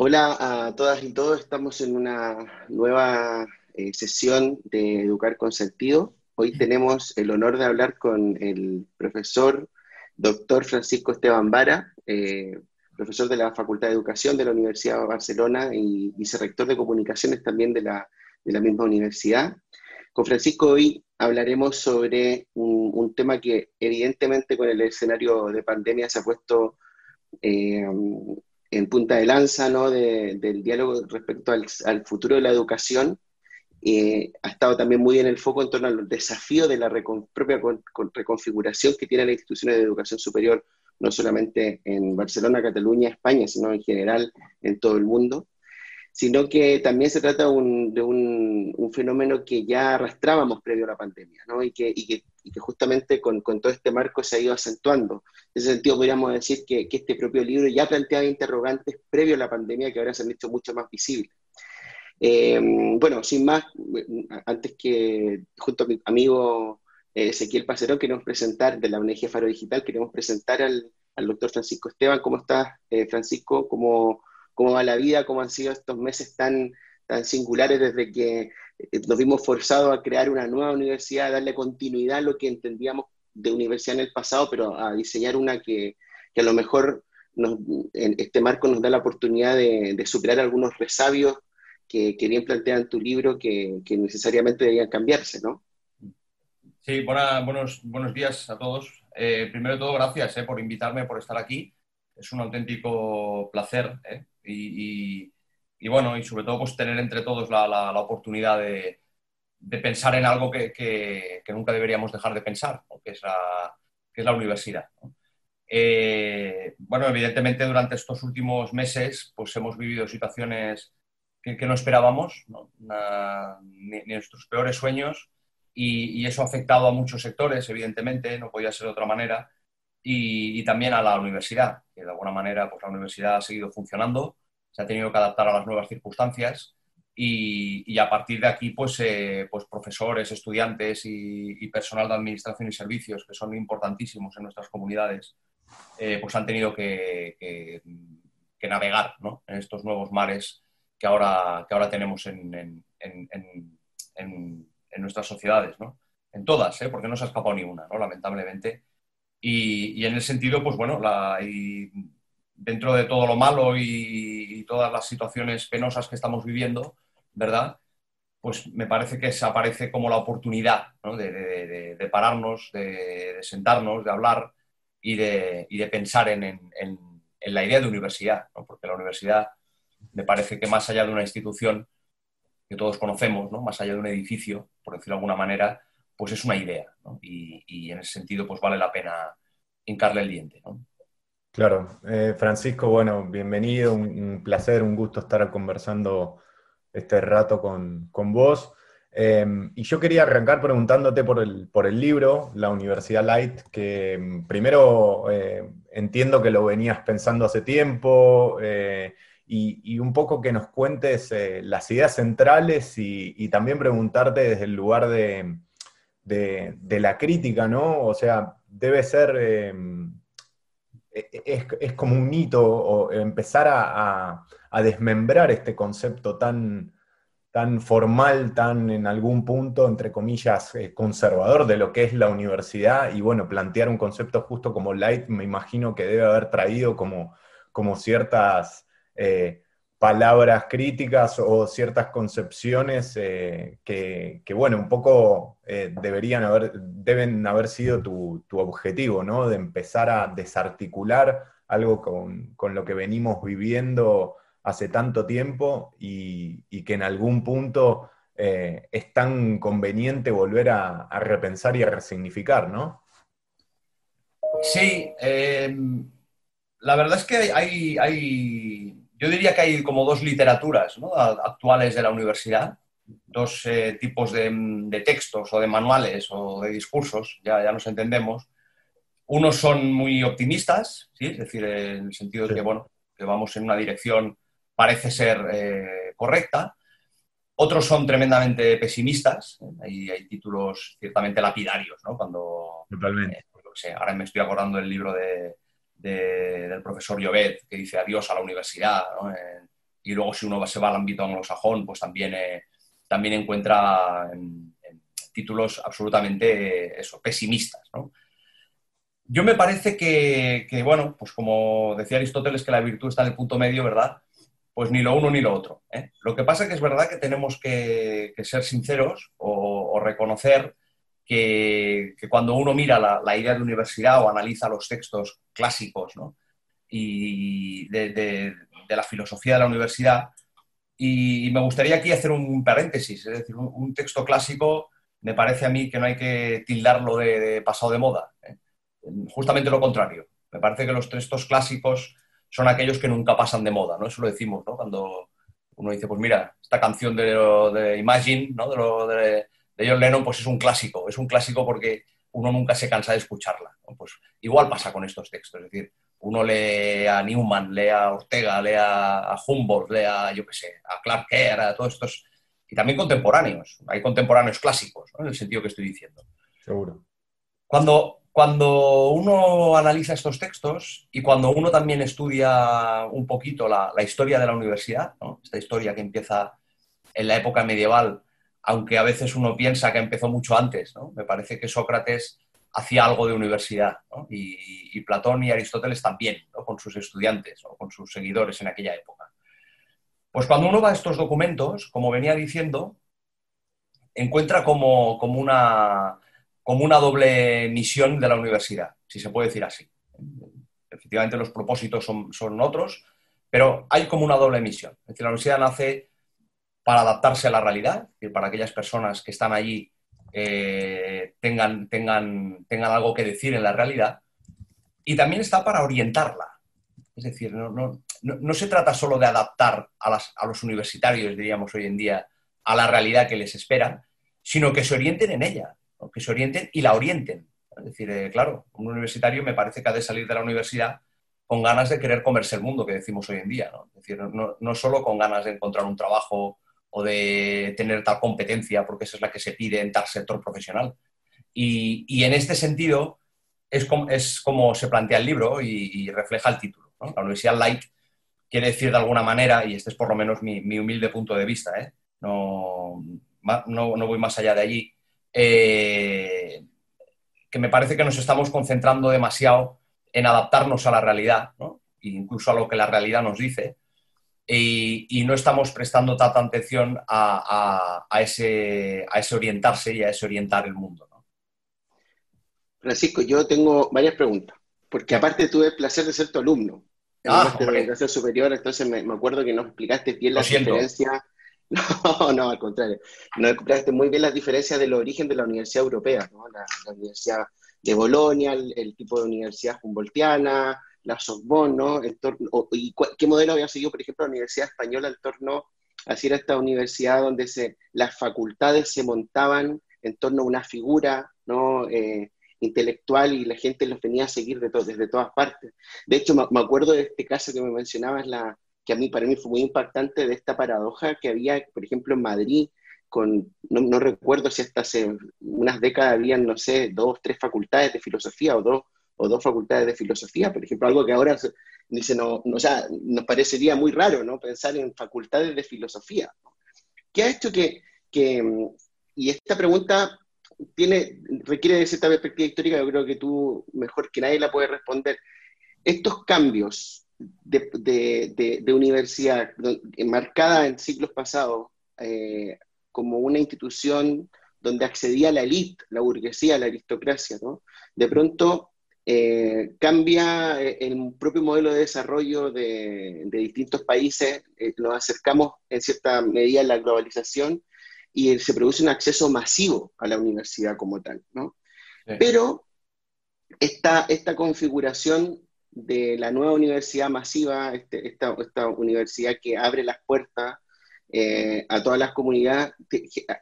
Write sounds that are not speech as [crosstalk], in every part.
Hola a todas y todos, estamos en una nueva eh, sesión de Educar con Sentido. Hoy tenemos el honor de hablar con el profesor doctor Francisco Esteban Vara, eh, profesor de la Facultad de Educación de la Universidad de Barcelona y vicerrector de comunicaciones también de la, de la misma universidad. Con Francisco hoy hablaremos sobre un, tema que evidentemente con el escenario de pandemia se ha puesto eh, en punta de lanza ¿no? del diálogo respecto al, futuro de la educación. Eh, ha estado también muy en el foco en torno al desafío de la propia reconfiguración que tiene la instituciones de educación superior, no solamente en Barcelona, Cataluña, España, sino en general en todo el mundo sino que también se trata de un, fenómeno que ya arrastrábamos previo a la pandemia, ¿no? y, que, justamente con, todo este marco se ha ido acentuando. En ese sentido, podríamos decir que, este propio libro ya planteaba interrogantes previo a la pandemia que ahora se han hecho mucho más visibles. Eh, bueno, sin más, antes que junto a mi amigo eh, Ezequiel Pacerón queremos presentar, de la ONG Faro Digital, queremos presentar al, doctor Francisco Esteban. ¿Cómo estás, eh, Francisco? ¿Cómo, cómo va la vida, cómo han sido estos meses tan, tan singulares desde que eh, nos vimos forzados a crear una nueva universidad, a darle continuidad a lo que entendíamos de universidad en el pasado, pero a diseñar una que, a lo mejor en este marco nos da la oportunidad de, superar algunos resabios que, que, bien plantea en tu libro que, necesariamente deberían cambiarse, ¿no? Sí, buenos, buenos días a todos. Eh, primero de todo, gracias eh, por invitarme, por estar aquí. Es un auténtico placer y, bueno, y sobre todo pues tener entre todos la, oportunidad de, pensar en algo que, nunca deberíamos dejar de pensar, que, es la, que es la universidad. Eh, bueno, evidentemente durante estos últimos meses pues hemos vivido situaciones que, no esperábamos, ni, nuestros peores sueños, y, eso ha afectado a muchos sectores, evidentemente, no podía ser de otra manera, y, también a la universidad, que de alguna manera pues, la universidad ha seguido funcionando, se ha tenido que adaptar a las nuevas circunstancias y, a partir de aquí pues, eh, pues profesores, estudiantes y, personal de administración y servicios, que son importantísimos en nuestras comunidades, eh, pues han tenido que, que, navegar ¿no? en estos nuevos mares que ahora, que ahora tenemos en, en, en, en nuestras sociedades, ¿no? en todas, ¿eh? porque no se ha escapado ni una, ¿no? lamentablemente. Y, en el sentido, pues bueno, la, dentro de todo lo malo y, todas las situaciones penosas que estamos viviendo, ¿verdad? Pues me parece que se aparece como la oportunidad de, pararnos, de, sentarnos, de hablar y de, pensar en, la idea de universidad, porque la universidad me parece que más allá de una institución que todos conocemos, ¿no? más allá de un edificio, por decirlo de alguna manera, pues es una idea. Y, en ese sentido, pues vale la pena hincarle el diente. Claro. Eh, Francisco, bueno, bienvenido, un, placer, un gusto estar conversando este rato con, vos. Em, y yo quería arrancar preguntándote por el, por el libro, La Universidad Light, que em, primero eh, entiendo que lo venías pensando hace tiempo eh, y, un poco que nos cuentes las ideas centrales y, también preguntarte desde el lugar de, de, la crítica, ¿no? O sea, debe ser, em, e, e, es, como un hito empezar a, desmembrar este concepto tan, tan formal, tan en algún punto, entre comillas, eh, conservador de lo que es la universidad y bueno, plantear un concepto justo como Light, me imagino que debe haber traído como, como ciertas... Eh, palabras críticas o ciertas concepciones eh, que, bueno, un poco eh, deberían haber, deben haber sido tu, objetivo, ¿no? De empezar a desarticular algo con, lo que venimos viviendo hace tanto tiempo y, que en algún punto eh, es tan conveniente volver a, repensar y a resignificar, ¿no? Sí, la verdad es que hay, hay yo diría que hay como dos literaturas actuales de la universidad, dos eh, tipos de, textos o de manuales o de discursos, ya, ya nos entendemos. Unos son muy optimistas, ¿sí? es decir, en el sentido de que, bueno, que vamos en una dirección parece ser eh, correcta. Otros son tremendamente pesimistas, ¿eh? hay, títulos ciertamente lapidarios, ¿no? Cuando, Totalmente. ahora me estoy acordando del libro de, del profesor Llobet, que dice adiós a la universidad, y luego si uno se va al ámbito anglosajón, pues también, eh, también encuentra títulos absolutamente eso, pesimistas. Yo me parece que, bueno, pues como decía Aristóteles, que la virtud está en el punto medio, ¿verdad? Pues ni lo uno ni lo otro. ¿eh? Lo que pasa es que es verdad que tenemos que, ser sinceros o, reconocer que, cuando uno mira la, idea de universidad o analiza los textos clásicos y de, la filosofía de la universidad, y me gustaría aquí hacer un paréntesis, es decir, un, texto clásico me parece a mí que no hay que tildarlo de, pasado de moda. ¿eh? justamente lo contrario. Me parece que los textos clásicos son aquellos que nunca pasan de moda, ¿no? Eso lo decimos, ¿no? Cuando uno dice, pues mira, esta canción de, de Imagine, ¿no? De, lo, de, John Lennon, pues es un clásico. Es un clásico porque uno nunca se cansa de escucharla. Pues igual pasa con estos textos. Es decir, uno lee a Newman, lee a Ortega, lee a Humboldt, lee a, yo qué sé, a Clark Kerr, a todos estos... Y también contemporáneos. Hay contemporáneos clásicos, ¿no? En el sentido que estoy diciendo. Seguro. Cuando, cuando uno analiza estos textos y cuando uno también estudia un poquito la, historia de la universidad, esta historia que empieza en la época medieval, aunque a veces uno piensa que empezó mucho antes, me parece que Sócrates hacía algo de universidad y, Platón y Aristóteles también, con sus estudiantes o con sus seguidores en aquella época. Pues cuando uno va a estos documentos, como venía diciendo, encuentra como, como una como una doble misión de la universidad, si se puede decir así. Efectivamente, los propósitos son, otros, pero hay como una doble misión. Es decir, la universidad nace para adaptarse a la realidad, y para aquellas personas que están allí eh, tengan, tengan, tengan algo que decir en la realidad, y también está para orientarla. Es decir, no, se trata solo de adaptar a, a, los universitarios, diríamos hoy en día, a la realidad que les espera, sino que se orienten en ella que se orienten y la orienten. Es decir, eh, claro, un universitario me parece que ha de salir de la universidad con ganas de querer comerse el mundo, que decimos hoy en día. ¿no? Es decir, no, solo con ganas de encontrar un trabajo o de tener tal competencia, porque esa es la que se pide en tal sector profesional. Y, en este sentido es como, es como, se plantea el libro y, refleja el título. La Universidad Light quiere decir de alguna manera, y este es por lo menos mi, humilde punto de vista, ¿eh? no, no voy más allá de allí, eh, que me parece que nos estamos concentrando demasiado en adaptarnos a la realidad, incluso a lo que la realidad nos dice, y, no estamos prestando tanta atención a, ese, a, ese, orientarse y a ese orientar el mundo. Francisco, yo tengo varias preguntas, porque aparte tuve el placer de ser tu alumno en ah, la educación superior, entonces me, acuerdo que nos explicaste bien la diferencia [laughs] No, no, al contrario. No explicaste muy bien las diferencias del origen de la Universidad Europea, ¿no? la, Universidad de Bolonia, el, tipo de universidad humboldtiana, la Sorbonne, ¿no? y qué modelo había seguido, por ejemplo, la Universidad Española en torno a ser esta universidad donde se, las facultades se montaban en torno a una figura ¿no? Eh, intelectual y la gente los venía a seguir de desde todas partes. De hecho, me, me, acuerdo de este caso que me mencionabas, la, que a mí, para mí fue muy impactante de esta paradoja que había, por ejemplo, en Madrid, con, no, recuerdo si hasta hace unas décadas habían, no sé, dos, tres facultades de filosofía o dos, o dos facultades de filosofía, por ejemplo, algo que ahora dice, no, o sea, nos parecería muy raro, ¿no? Pensar en facultades de filosofía. ¿Qué ha hecho que, que y esta pregunta tiene, requiere de cierta perspectiva histórica, yo creo que tú mejor que nadie la puedes responder. Estos cambios de, universidad marcada en siglos pasados eh, como una institución donde accedía la élite, la burguesía, la aristocracia, ¿no? de pronto eh, cambia eh, el propio modelo de desarrollo de, distintos países, nos acercamos en cierta medida a la globalización y se produce un acceso masivo a la universidad como tal. ¿no? Pero esta, esta configuración de la nueva universidad masiva, este, esta, universidad que abre las puertas eh, a todas las comunidades,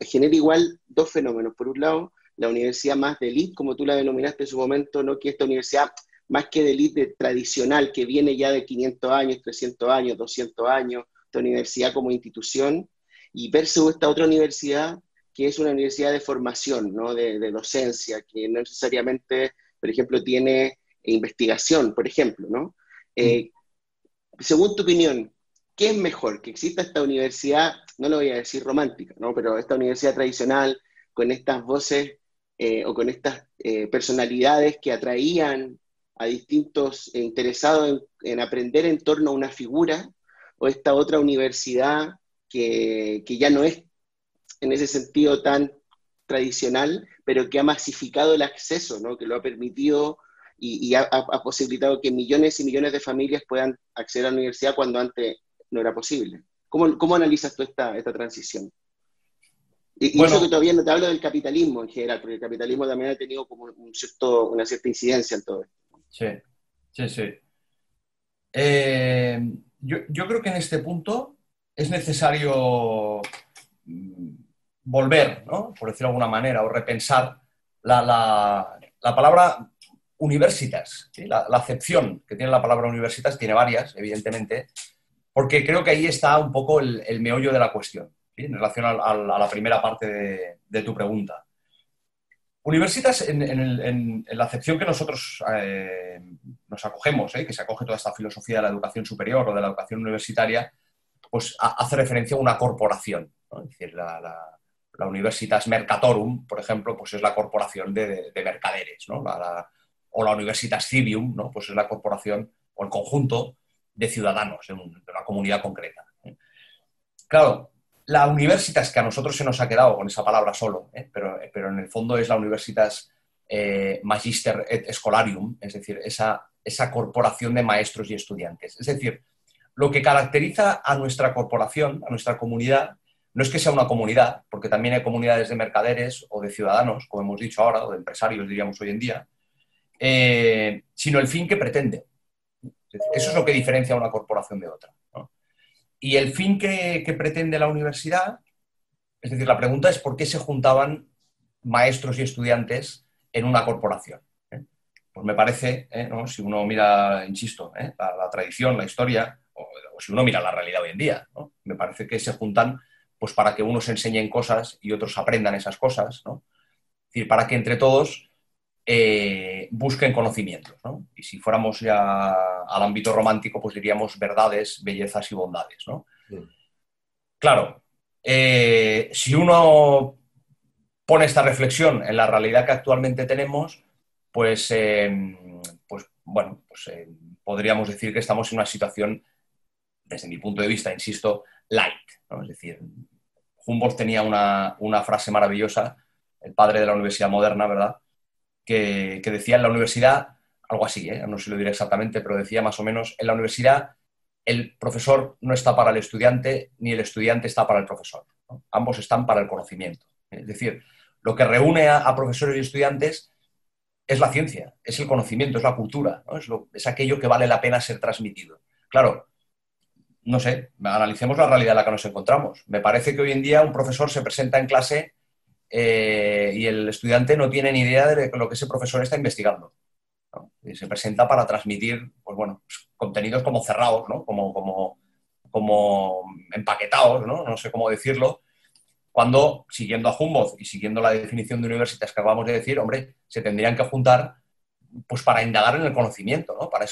genera igual dos fenómenos. Por un lado, la universidad más de élite, como tú la denominaste en su momento, ¿no? que esta universidad más que de élite tradicional, que viene ya de 500 años, 300 años, 200 años, esta universidad como institución, y versus esta otra universidad que es una universidad de formación, ¿no? de, de docencia, que no necesariamente, por ejemplo, tiene investigación, por ejemplo, ¿no? Eh, según tu opinión, ¿qué es mejor? Que exista esta universidad, no lo voy a decir romántica, ¿no? pero esta universidad tradicional con estas voces eh, o con estas eh, personalidades que atraían a distintos interesados en, aprender en torno a una figura, o esta otra universidad que, ya no es en ese sentido tan tradicional, pero que ha masificado el acceso, ¿no? que lo ha permitido y, ha, posibilitado que millones y millones de familias puedan acceder a la universidad cuando antes no era posible. ¿Cómo, cómo analizas tú esta, esta transición? Y, eso que todavía no te hablo del capitalismo en general, porque el capitalismo también ha tenido como un cierto, una cierta incidencia en todo esto. Sí, sí, sí. Eh, yo, creo que en este punto es necesario mm, volver, ¿no? por decirlo de alguna manera, o repensar la, palabra universitas. La, acepción que tiene la palabra universitas tiene varias, evidentemente, porque creo que ahí está un poco el, meollo de la cuestión, en relación a, la primera parte de tu pregunta. Universitas, en, la acepción que nosotros eh, nos acogemos, eh, que se acoge toda esta filosofía de la educación superior o de la educación universitaria, pues hace referencia a una corporación. Es decir, la, Universitas Mercatorum, por ejemplo, pues es la corporación de, mercaderes, o la Universitas Civium, ¿no? pues es la corporación o el conjunto de ciudadanos de, una comunidad concreta. Claro, la universitas, que a nosotros se nos ha quedado con esa palabra solo, ¿eh? pero, pero, en el fondo es la universitas eh, magister et scholarium, es decir, esa, esa corporación de maestros y estudiantes. Es decir, lo que caracteriza a nuestra corporación, a nuestra comunidad, no es que sea una comunidad, porque también hay comunidades de mercaderes o de ciudadanos, como hemos dicho ahora, o de empresarios, diríamos hoy en día, eh, sino el fin que pretende. Eso es lo que diferencia a una corporación de otra. Y el fin que, pretende la universidad, es decir, la pregunta es por qué se juntaban maestros y estudiantes en una corporación. ¿eh? Pues me parece, ¿eh? si uno mira, insisto, ¿eh? la, tradición, la historia, o, si uno mira la realidad hoy en día, me parece que se juntan pues para que unos enseñen cosas y otros aprendan esas cosas, ¿no? Es decir, para que entre todos eh, busquen conocimientos. ¿no? Y si fuéramos ya al ámbito romántico, pues diríamos verdades, bellezas y bondades. ¿no? Claro, eh, si uno pone esta reflexión en la realidad que actualmente tenemos, pues, eh, pues bueno, pues, podríamos decir que estamos en una situación, desde mi punto de vista, insisto, light. Es decir, Humboldt tenía una, una frase maravillosa, el padre de la Universidad Moderna, ¿verdad? Que, decía en la universidad, algo así, ¿eh? no sé lo diré exactamente, pero decía más o menos, en la universidad el profesor no está para el estudiante ni el estudiante está para el profesor. Ambos están para el conocimiento. Es decir, lo que reúne a, profesores y estudiantes es la ciencia, es el conocimiento, es la cultura, es, es, aquello que vale la pena ser transmitido. Claro, no sé, analicemos la realidad en la que nos encontramos. Me parece que hoy en día un profesor se presenta en clase eh, y el estudiante no tiene ni idea de lo que ese profesor está investigando. Y se presenta para transmitir pues bueno, pues, contenidos como cerrados, ¿no? como, como, como empaquetados, ¿no? no sé cómo decirlo, cuando, siguiendo a Humboldt y siguiendo la definición de universidades que acabamos de decir, hombre, se tendrían que juntar pues para indagar en el conocimiento, ¿no? para,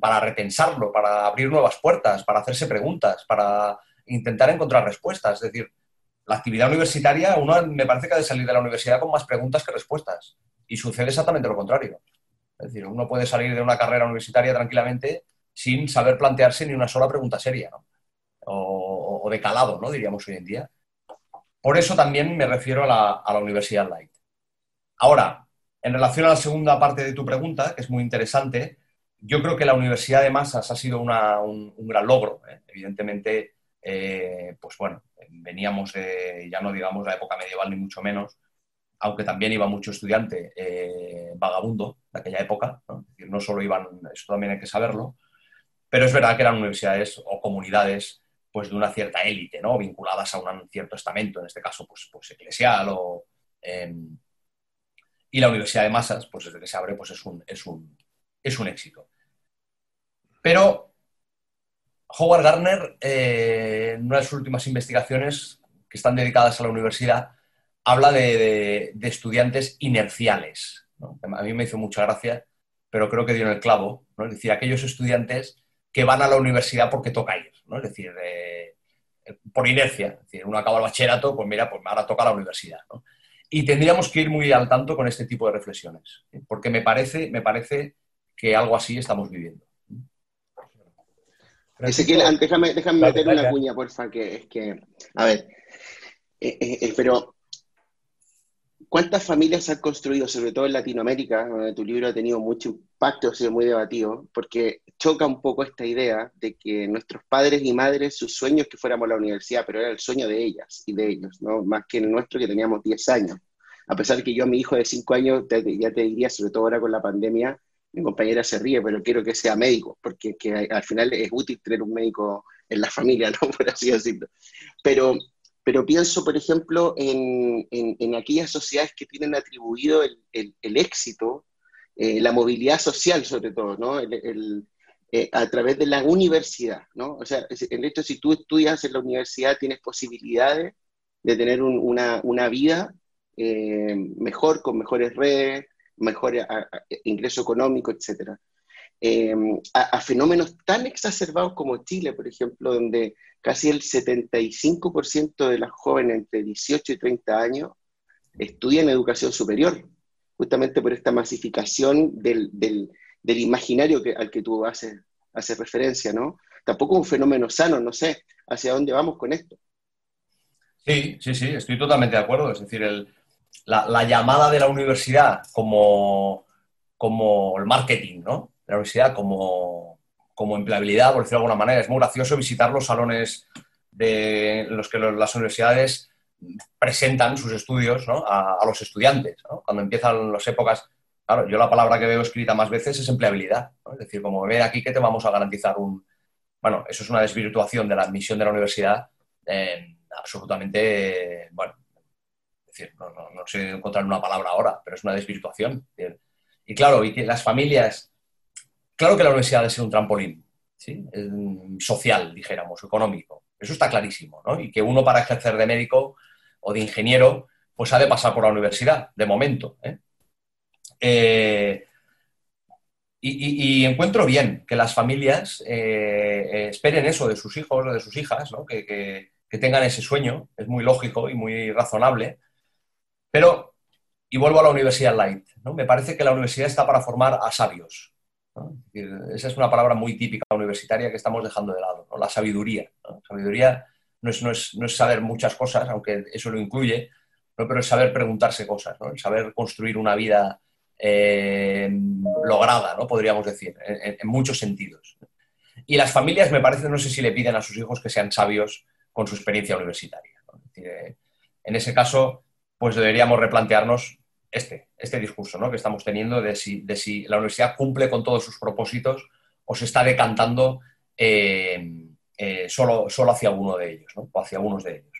para repensarlo, para abrir nuevas puertas, para hacerse preguntas, para intentar encontrar respuestas. Es decir, la actividad universitaria, uno me parece que ha de salir de la universidad con más preguntas que respuestas. Y sucede exactamente lo contrario. Es decir, uno puede salir de una carrera universitaria tranquilamente sin saber plantearse ni una sola pregunta seria, ¿no? o, de calado, ¿no? diríamos hoy en día. Por eso también me refiero a la, Universidad Light. Ahora, en relación a la segunda parte de tu pregunta, que es muy interesante, yo creo que la Universidad de Masas ha sido un, gran logro. ¿eh? Evidentemente, eh, pues bueno, veníamos de, ya no digamos la época medieval ni mucho menos, aunque también iba mucho estudiante eh, vagabundo de aquella época, ¿no? decir, no solo iban, eso también hay que saberlo, pero es verdad que eran universidades o comunidades pues de una cierta élite, ¿no? vinculadas a un cierto estamento, en este caso pues, pues eclesial. Em, y la Universidad de Masas, pues desde que se abre, pues es un, es un, es un éxito. Pero Howard Gardner, eh, en una de sus últimas investigaciones que están dedicadas a la universidad, habla de, estudiantes inerciales. A mí me hizo mucha gracia, pero creo que dio en el clavo. Es decir, aquellos estudiantes que van a la universidad porque toca ir, ¿no? Es decir, eh, por inercia. Es uno acaba el bachillerato, pues mira, pues ahora toca la universidad, ¿no? Y tendríamos que ir muy al tanto con este tipo de reflexiones, porque me parece, me parece que algo así estamos viviendo. Ezequiel, déjame, déjame meter una cuña, porfa, que es que, a ver, eh, eh, pero ¿Cuántas familias se han construido, sobre todo en Latinoamérica, donde tu libro ha tenido mucho impacto, ha sido muy debatido, porque choca un poco esta idea de que nuestros padres y madres, sus sueños que fuéramos a la universidad, pero era el sueño de ellas y de ellos, ¿no? más que el nuestro que teníamos 10 años. A pesar de que yo a mi hijo de 5 años, ya te diría, sobre todo ahora con la pandemia, mi compañera se ríe, pero quiero que sea médico, porque que al final es útil tener un médico en la [laughs] familia, ¿no? por así decirlo. Pero pero pienso, por ejemplo, en, en, aquellas sociedades que tienen atribuido el, el, éxito, eh, la movilidad social sobre todo, ¿no? Eh, a través de la universidad, ¿no? O sea, el hecho, si tú estudias en la universidad, tienes posibilidades de tener una, una, vida eh, mejor, con mejores redes, mejor ingreso económico, etcétera. Em, a, fenómenos tan exacerbados como Chile, por ejemplo, donde casi el 75% de las jóvenes entre 18 y 30 años estudian educación superior, justamente por esta masificación del, del, imaginario que, al que tú haces, haces referencia, ¿no? Tampoco un fenómeno sano, no sé, hacia dónde vamos con esto. Sí, sí, sí, estoy totalmente de acuerdo. Es decir, el, la, la, llamada de la universidad como, como el marketing, ¿no? la universidad como, como empleabilidad, por decirlo de alguna manera. Es muy gracioso visitar los salones de los que las universidades presentan sus estudios a, los estudiantes. Cuando empiezan las épocas, claro, yo la palabra que veo escrita más veces es empleabilidad. Es decir, como ver aquí que te vamos a garantizar un... Bueno, eso es una desvirtuación de la admisión de la universidad absolutamente, bueno, decir, no, no, sé encontrar una palabra ahora, pero es una desvirtuación. Y claro, y que las familias Claro que la universidad debe ser un trampolín social, dijéramos, económico. Eso está clarísimo, ¿no? Y que uno para ejercer de médico o de ingeniero, pues ha de pasar por la universidad, de momento. ¿eh? Eh, y, encuentro bien que las familias eh, esperen eso de sus hijos o de sus hijas, ¿no? que, que tengan ese sueño, es muy lógico y muy razonable, pero, y vuelvo a la universidad light, ¿no? me parece que la universidad está para formar a sabios, esa es una palabra muy típica universitaria que estamos dejando de lado, la sabiduría. Sabiduría no es, no, es, no es, saber muchas cosas, aunque eso lo incluye, pero es saber preguntarse cosas, el saber construir una vida eh, lograda, ¿no? podríamos decir, en, muchos sentidos. Y las familias, me parece, no sé si le piden a sus hijos que sean sabios con su experiencia universitaria. Eh, en ese caso, pues deberíamos replantearnos este, este discurso ¿no? que estamos teniendo de si, de si la universidad cumple con todos sus propósitos o se está decantando eh, eh, solo, solo hacia uno de ellos, ¿no? o hacia unos de ellos.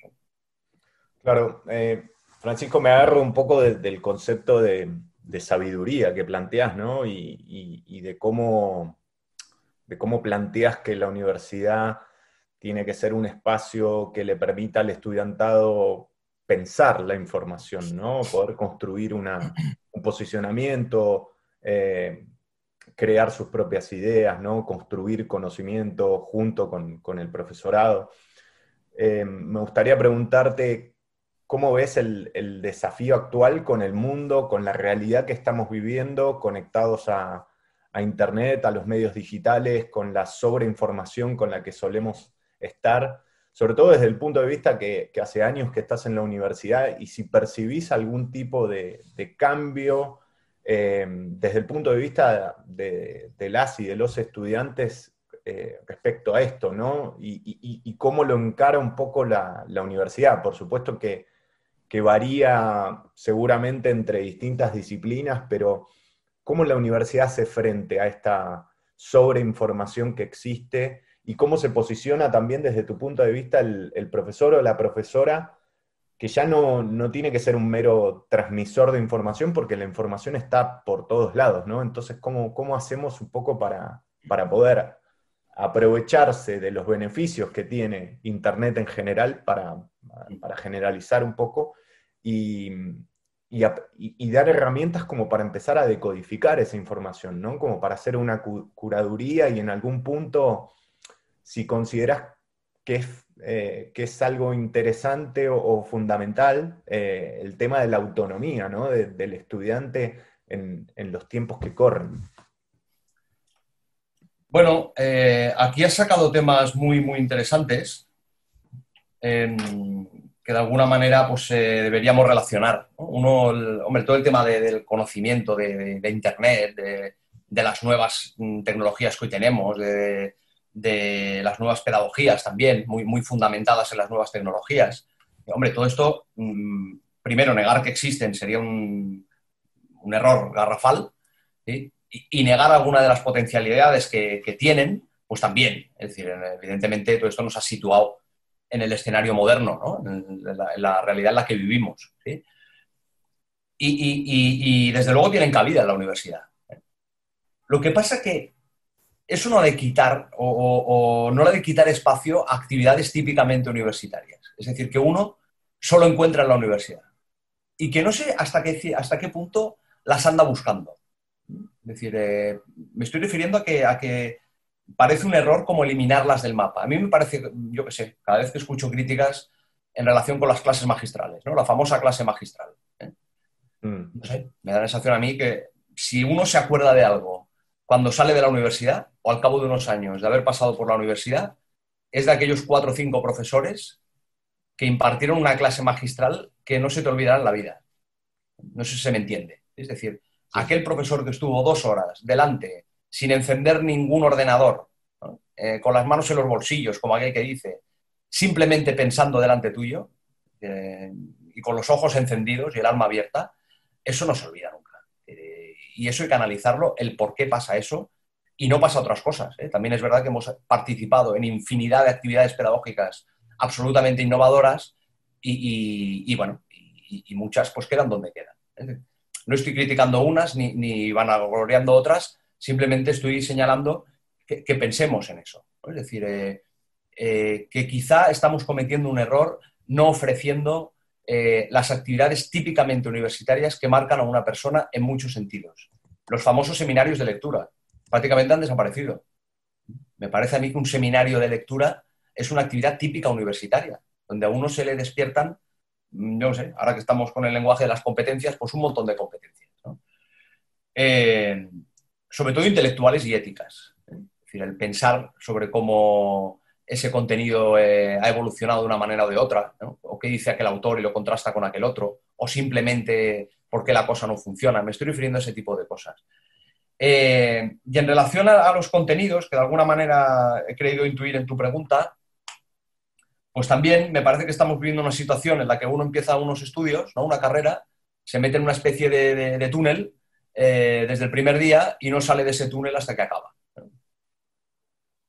Claro, eh, Francisco, me agarro un poco del concepto de, sabiduría que planteas, ¿no? Y, de, cómo, de cómo planteas que la universidad tiene que ser un espacio que le permita al estudiantado pensar la información, ¿no? Poder construir un posicionamiento, eh, crear sus propias ideas, ¿no? Construir conocimiento junto con, el profesorado. Eh, me gustaría preguntarte cómo ves el, desafío actual con el mundo, con la realidad que estamos viviendo, conectados a, a Internet, a los medios digitales, con la sobreinformación con la que solemos estar sobre todo desde el punto de vista que, hace años que estás en la universidad y si percibís algún tipo de, cambio eh, desde el punto de vista de, las y de los estudiantes eh, respecto a esto, ¿no? Y, cómo lo encara un poco la, universidad. Por supuesto que, que, varía seguramente entre distintas disciplinas, pero cómo la universidad hace frente a esta sobreinformación que existe y cómo se posiciona también desde tu punto de vista el, profesor o la profesora, que ya no, tiene que ser un mero transmisor de información, porque la información está por todos lados, ¿no? Entonces, ¿cómo, cómo hacemos un poco para, para poder aprovecharse de los beneficios que tiene Internet en general para, para generalizar un poco y, y, dar herramientas como para empezar a decodificar esa información, ¿no? Como para hacer una curaduría y en algún punto, si consideras que es, eh, que es algo interesante o, fundamental, eh, el tema de la autonomía, ¿no? del estudiante en, los tiempos que corren. Bueno, eh, aquí has sacado temas muy, muy interesantes que de alguna manera pues, deberíamos relacionar. Uno, hombre, todo el tema del conocimiento de, Internet, de, las nuevas mm, tecnologías que hoy tenemos, de, las nuevas pedagogías también, muy, muy fundamentadas en las nuevas tecnologías. Hombre, todo esto, mm, primero, negar que existen sería un, error garrafal, y, negar alguna de las potencialidades que, que tienen, pues también. Es decir, evidentemente todo esto nos ha situado en el escenario moderno, en, la, realidad en la que vivimos. Y, desde luego tienen cabida en la universidad. Lo que pasa que eso no de quitar o, no le de quitar espacio a actividades típicamente universitarias. Es decir, que uno solo encuentra en la universidad. Y que no sé hasta qué, hasta qué punto las anda buscando. Es decir, eh, me estoy refiriendo a que, a que parece un error como eliminarlas del mapa. A mí me parece, yo qué sé, cada vez que escucho críticas en relación con las clases magistrales, ¿no? La famosa clase magistral. ¿eh? Mm. No sé, me da la sensación a mí que si uno se acuerda de algo cuando sale de la universidad o al cabo de unos años de haber pasado por la universidad, es de aquellos cuatro o cinco profesores que impartieron una clase magistral que no se te olvidará en la vida. No sé si se me entiende. Es decir, aquel profesor que estuvo dos horas delante sin encender ningún ordenador, eh, con las manos en los bolsillos, como aquel que dice, simplemente pensando delante tuyo eh, y con los ojos encendidos y el alma abierta, eso no se olvida nunca. Eh, y eso hay que analizarlo, el por qué pasa eso y no pasa otras cosas. También es verdad que hemos participado en infinidad de actividades pedagógicas absolutamente innovadoras y, bueno, y, muchas pues quedan donde quedan. No estoy criticando unas ni, ni van gloriando otras, Simplemente estoy señalando que, pensemos en eso. Es decir, eh, eh, que quizá estamos cometiendo un error no ofreciendo eh, las actividades típicamente universitarias que marcan a una persona en muchos sentidos. Los famosos seminarios de lectura prácticamente han desaparecido. Me parece a mí que un seminario de lectura es una actividad típica universitaria, donde a uno se le despiertan, mm, no sé, ahora que estamos con el lenguaje de las competencias, pues un montón de competencias sobre todo intelectuales y éticas. Es decir, el pensar sobre cómo ese contenido eh, ha evolucionado de una manera o de otra, o qué dice aquel autor y lo contrasta con aquel otro, o simplemente por qué la cosa no funciona. Me estoy refiriendo a ese tipo de cosas. Eh, y en relación a, los contenidos, que de alguna manera he creído intuir en tu pregunta, pues también me parece que estamos viviendo una situación en la que uno empieza unos estudios, ¿no? una carrera, se mete en una especie de túnel eh, desde el primer día y no sale de ese túnel hasta que acaba.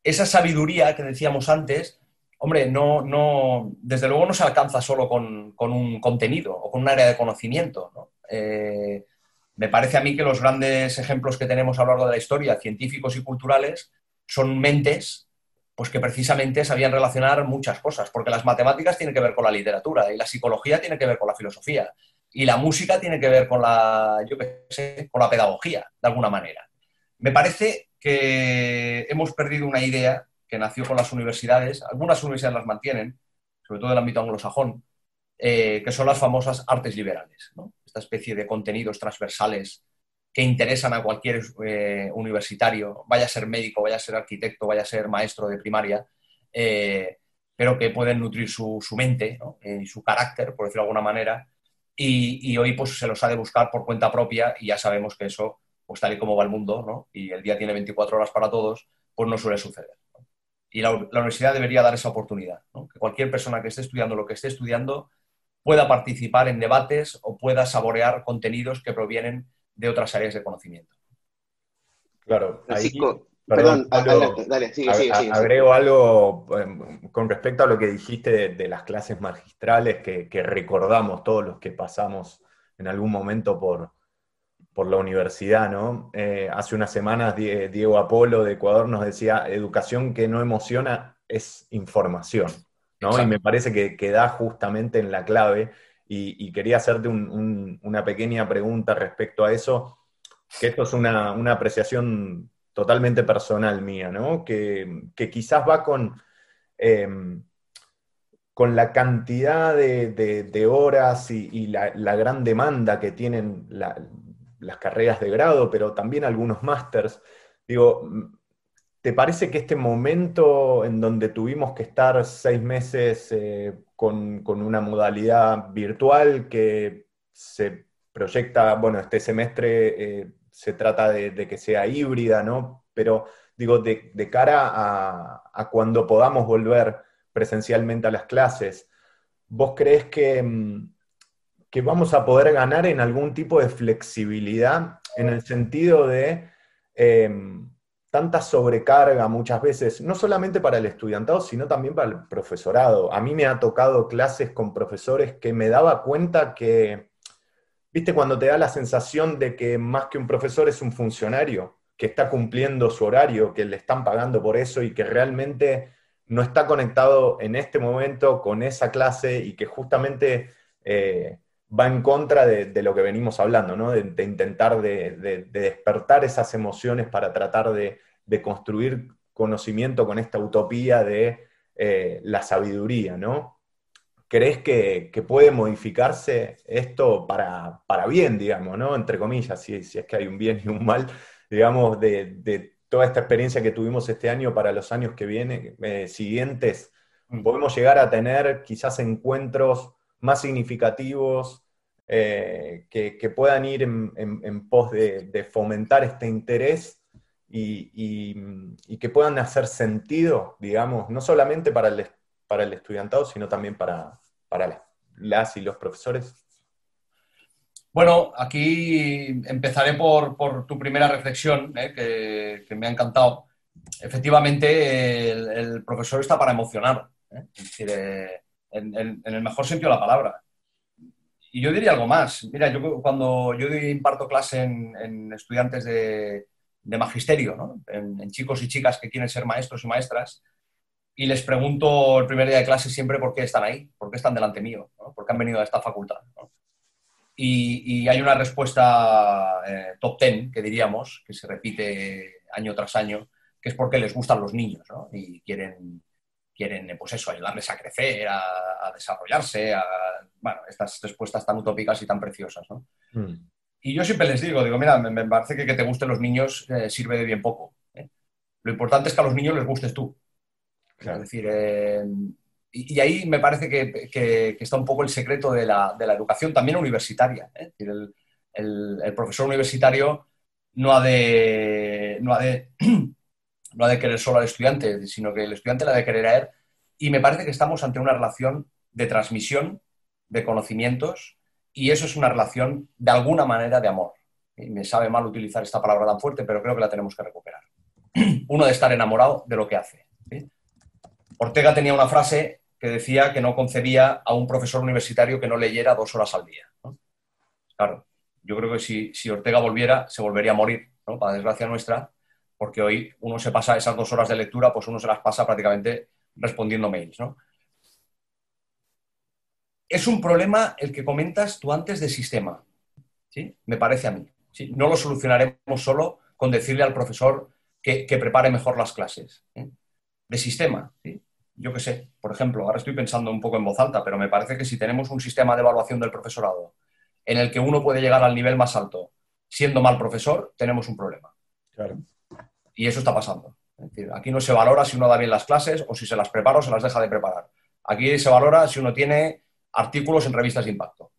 Esa sabiduría que decíamos antes, hombre, no, no, desde luego no se alcanza solo con, un contenido o con un área de conocimiento. Eh, me parece a mí que los grandes ejemplos que tenemos a lo largo de la historia, científicos y culturales, son mentes pues que precisamente sabían relacionar muchas cosas, porque las matemáticas tienen que ver con la literatura y la psicología tiene que ver con la filosofía y la música tiene que ver con la, yo sé, con la pedagogía, de alguna manera. Me parece hemos perdido una idea que nació con las universidades, algunas universidades las mantienen, sobre todo en el ámbito anglosajón, eh, que son las famosas artes liberales, esta especie de contenidos transversales que interesan a cualquier eh, universitario, vaya a ser médico, vaya a ser arquitecto, vaya a ser maestro de primaria, eh, pero que pueden nutrir su, mente y su carácter, por decirlo de alguna manera, y, hoy pues se los ha de buscar por cuenta propia y ya sabemos que eso, pues tal y como va el mundo, ¿no? y el día tiene 24 horas para todos, pues no suele suceder. Y la, universidad debería dar esa oportunidad, que cualquier persona que esté estudiando lo que esté estudiando pueda participar en debates o pueda saborear contenidos que provienen de otras áreas de conocimiento. Claro, ahí, Perdón, dale, sigue, sigue, sigue, Agrego algo em, con respecto a lo que dijiste de, las clases magistrales que, recordamos todos los que pasamos en algún momento por, por la universidad, ¿no? Eh, hace unas semanas Diego Apolo de Ecuador nos decía, educación que no emociona es información, ¿no? Y me parece que, que, da justamente en la clave y, quería hacerte una pequeña pregunta respecto a eso, que esto es una, apreciación totalmente personal mía, ¿no? Que, quizás va con, em, con la cantidad de, horas y, la, gran demanda que tienen las carreras de grado, pero también algunos másters. Digo, ¿te parece que este momento en donde tuvimos que estar seis meses eh, con, una modalidad virtual que se proyecta, bueno, este semestre eh, se trata de, que sea híbrida, ¿no? Pero digo, de, cara a, a cuando podamos volver presencialmente a las clases, ¿vos crees que, mm, que vamos a poder ganar en algún tipo de flexibilidad en el sentido de em, tanta sobrecarga muchas veces, no solamente para el estudiantado, sino también para el profesorado? A mí me ha tocado clases con profesores que me daba cuenta que, viste, cuando te da la sensación de que más que un profesor es un funcionario, que está cumpliendo su horario, que le están pagando por eso y que realmente no está conectado en este momento con esa clase y que justamente eh, va en contra de, lo que venimos hablando, ¿no? de, intentar de, despertar esas emociones para tratar de, construir conocimiento con esta utopía de eh, la sabiduría, ¿no? ¿Crees que, puede modificarse esto para, bien, digamos, ¿no? Entre comillas, si, si, es que hay un bien y un mal, digamos, de, toda esta experiencia que tuvimos este año para los años que vienen, eh, siguientes, mm. podemos llegar a tener quizás encuentros más significativos eh, que, puedan ir en, pos de, fomentar este interés y, que puedan hacer sentido, digamos, no solamente para el, para el estudiantado, sino también para, para las y los profesores. Bueno, aquí empezaré por, tu primera reflexión, ¿eh? que, me ha encantado. Efectivamente, el, profesor está para emocionar, ¿eh? Eh, en, el mejor sentido de la palabra. Y yo diría algo más. Mira, yo cuando yo imparto clase en, estudiantes de, magisterio, ¿no? en, chicos y chicas que quieren ser maestros y maestras, y les pregunto el primer día de clase siempre por qué están ahí, por qué están delante mío, por qué han venido a esta facultad. Y, hay una respuesta eh, top ten, que diríamos, que se repite año tras año, que es porque les gustan los niños ¿no? y quieren, quieren pues eso, ayudarles a crecer, a, desarrollarse, a, bueno, estas respuestas tan utópicas y tan preciosas. ¿no? Mm. Y yo siempre les digo, digo, mira, me, parece que que te gusten los niños eh, sirve de bien poco. ¿eh? Lo importante es que a los niños les gustes tú. Es decir, y, ahí me parece que, está un poco el secreto de la, educación también universitaria. ¿eh? El, profesor universitario no ha, de, no, ha de, [clears throat] no ha de querer solo al estudiante, sino que el estudiante la ha de querer a él. Y me parece que estamos ante una relación de transmisión de conocimientos y eso es una relación de alguna manera de amor. Y me sabe mal utilizar esta palabra tan fuerte, pero creo que la tenemos que recuperar. [clears throat] Uno de estar enamorado de lo que hace. Ortega tenía una frase que decía que no concebía a un profesor universitario que no leyera dos horas al día. Claro, yo creo que si, Ortega volviera, se volvería a morir, ¿no? para desgracia nuestra, porque hoy uno se pasa esas dos horas de lectura, pues uno se las pasa prácticamente respondiendo mails. Es un problema el que comentas tú antes de sistema, ¿sí? me parece a mí. No lo solucionaremos solo con decirle al profesor que, prepare mejor las clases. ¿eh? De sistema. ¿sí? yo qué sé, por ejemplo, ahora estoy pensando un poco en voz alta, pero me parece que si tenemos un sistema de evaluación del profesorado en el que uno puede llegar al nivel más alto siendo mal profesor, tenemos un problema. Y eso está pasando. aquí no se valora si uno da bien las clases o si se las prepara o se las deja de preparar. Aquí se valora si uno tiene artículos en revistas de impacto.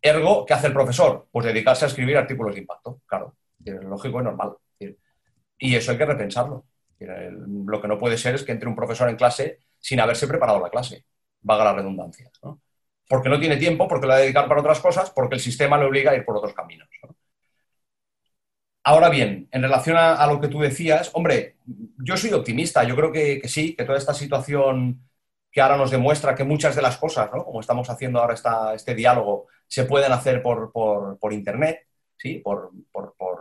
Ergo, ¿qué hace el profesor? Pues dedicarse a escribir artículos de impacto, claro. Lógico y normal. Y eso hay que repensarlo. Lo que no puede ser es que entre un profesor en clase sin haberse preparado la clase, vaga la redundancia. Porque no tiene tiempo, porque lo va a dedicar para otras cosas, porque el sistema le obliga a ir por otros caminos. Ahora bien, en relación a, lo que tú decías, hombre, yo soy optimista, yo creo que, sí, que toda esta situación que ahora nos demuestra que muchas de las cosas, como estamos haciendo ahora este diálogo, se pueden hacer por, Internet, ¿sí? por,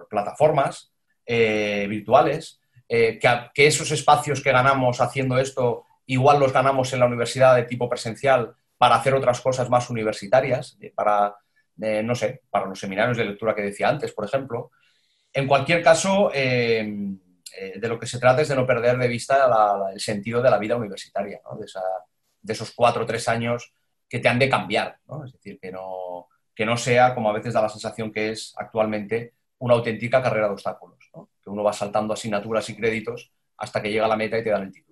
plataformas eh, virtuales, eh, que, esos espacios que ganamos haciendo esto igual los ganamos en la universidad de tipo presencial para hacer otras cosas más universitarias, para, no sé, para los seminarios de lectura que decía antes, por ejemplo. En cualquier caso, de lo que se trata es de no perder de vista el sentido de la vida universitaria, de, de, esos cuatro o tres años que te han de cambiar, es decir, que no, que no sea, como a veces da la sensación que es actualmente, una auténtica carrera de obstáculos, que uno va saltando asignaturas y créditos hasta que llega a la meta y te dan el título.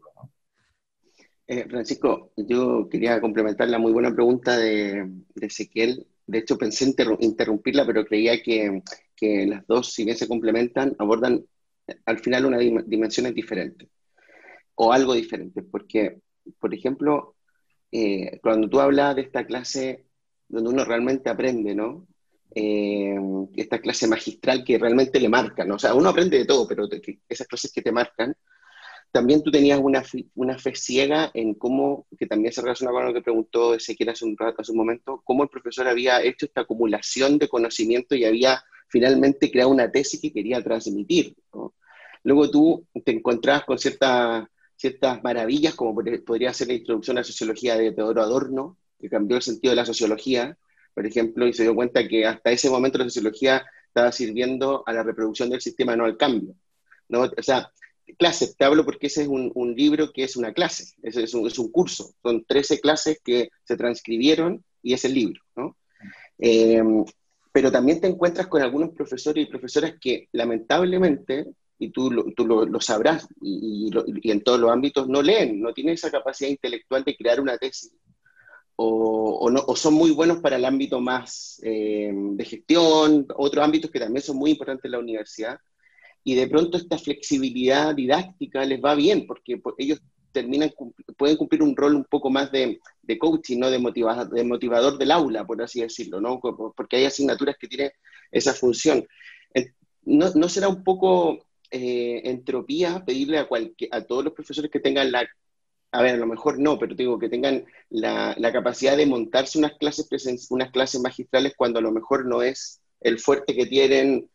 Eh, Francisco, yo quería complementar la muy buena pregunta de, Ezequiel. De hecho, pensé interrumpirla, pero creía que, las dos, si bien se complementan, abordan al final una dimensión diferente o algo diferente. Porque, por ejemplo, eh, cuando tú hablas de esta clase donde uno realmente aprende, ¿no? Eh, esta clase magistral que realmente le marcan, ¿no? o sea, uno aprende de todo, pero esas clases que te marcan, también tú tenías una, fe ciega en cómo, que también se relaciona con lo que preguntó Ezequiel hace un rato, hace un momento, cómo el profesor había hecho esta acumulación de conocimiento y había finalmente creado una tesis que quería transmitir. Luego tú te encontrabas con ciertas ciertas maravillas, como podría ser la introducción a la sociología de Teodoro Adorno, que cambió el sentido de la sociología, por ejemplo, y se dio cuenta que hasta ese momento la sociología estaba sirviendo a la reproducción del sistema, no al cambio. ¿no? O sea, clases, te hablo porque ese es un, un libro que es una clase, es, es, un, es, un, curso, son 13 clases que se transcribieron y es el libro. ¿no? Eh, pero también te encuentras con algunos profesores y profesoras que lamentablemente, y tú lo, tú lo, lo sabrás, y, y, y, en todos los ámbitos, no leen, no tienen esa capacidad intelectual de crear una tesis, o, o, no, o son muy buenos para el ámbito más eh, de gestión, otros ámbitos que también son muy importantes en la universidad, y de pronto esta flexibilidad didáctica les va bien, porque ellos terminan, pueden cumplir un rol un poco más de, de coaching, ¿no? de, motivador, de motivador del aula, por así decirlo, ¿no? porque hay asignaturas que tienen esa función. ¿No, no será un poco eh, entropía pedirle a, a todos los profesores que tengan la a ver, a lo mejor no, pero digo que tengan la, la capacidad de montarse unas clases, unas clases magistrales cuando a lo mejor no es el fuerte que tienen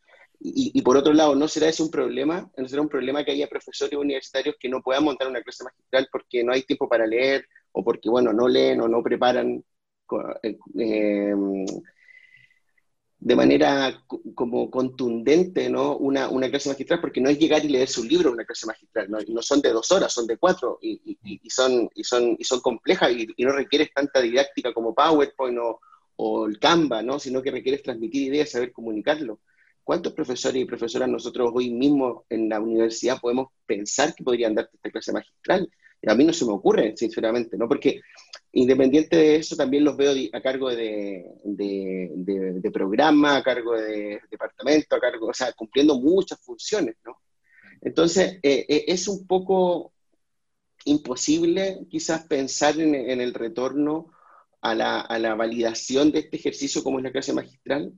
y, por otro lado, ¿no será eso un problema? ¿No será un problema que haya profesores universitarios que no puedan montar una clase magistral porque no hay tiempo para leer o porque, bueno, no leen o no preparan eh, eh, de manera como contundente ¿no? Una, una, clase magistral? Porque no es llegar y leer su libro una clase magistral, no, no son de dos horas, son de cuatro y, y, son, y, son, y son complejas y, no requieres tanta didáctica como PowerPoint o, o el Canva, ¿no? sino que requieres transmitir ideas, saber comunicarlo. ¿Cuántos profesores y profesoras nosotros hoy mismo en la universidad podemos pensar que podrían darte esta clase magistral? A mí no se me ocurre, sinceramente, ¿no? Porque independiente de eso, también los veo a cargo de, de, programa, a cargo de departamento, a cargo, o sea, cumpliendo muchas funciones, ¿no? Entonces, eh, eh, es un poco imposible quizás pensar en, en el retorno a la, a la, validación de este ejercicio como es la clase magistral,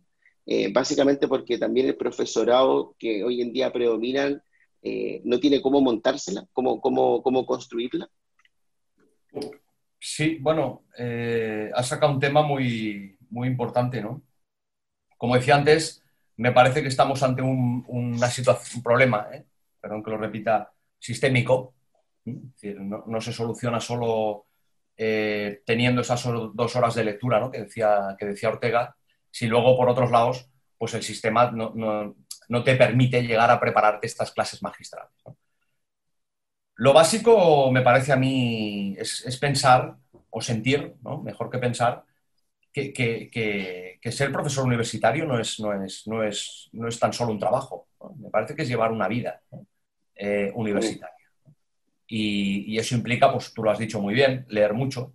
eh, básicamente porque también el profesorado que hoy en día predominan eh, no tiene cómo montársela, cómo, cómo, cómo construirla. Sí, bueno, eh, has sacado un tema muy, muy importante, ¿no? Como decía antes, me parece que estamos ante un, una situación, un problema, ¿eh? perdón que lo repita, sistémico. Es decir, no, no, se soluciona solo eh, teniendo esas dos horas de lectura ¿no? que, decía, que decía Ortega, si luego por otros lados, pues el sistema no, no, no te permite llegar a prepararte estas clases magistrales. ¿no? Lo básico, me parece a mí, es, es pensar o sentir, ¿no? mejor que pensar, que, que, que, ser profesor universitario no es, no es, no es, no es tan solo un trabajo. Me parece que es llevar una vida eh, universitaria. Y, y, eso implica, pues tú lo has dicho muy bien, leer mucho,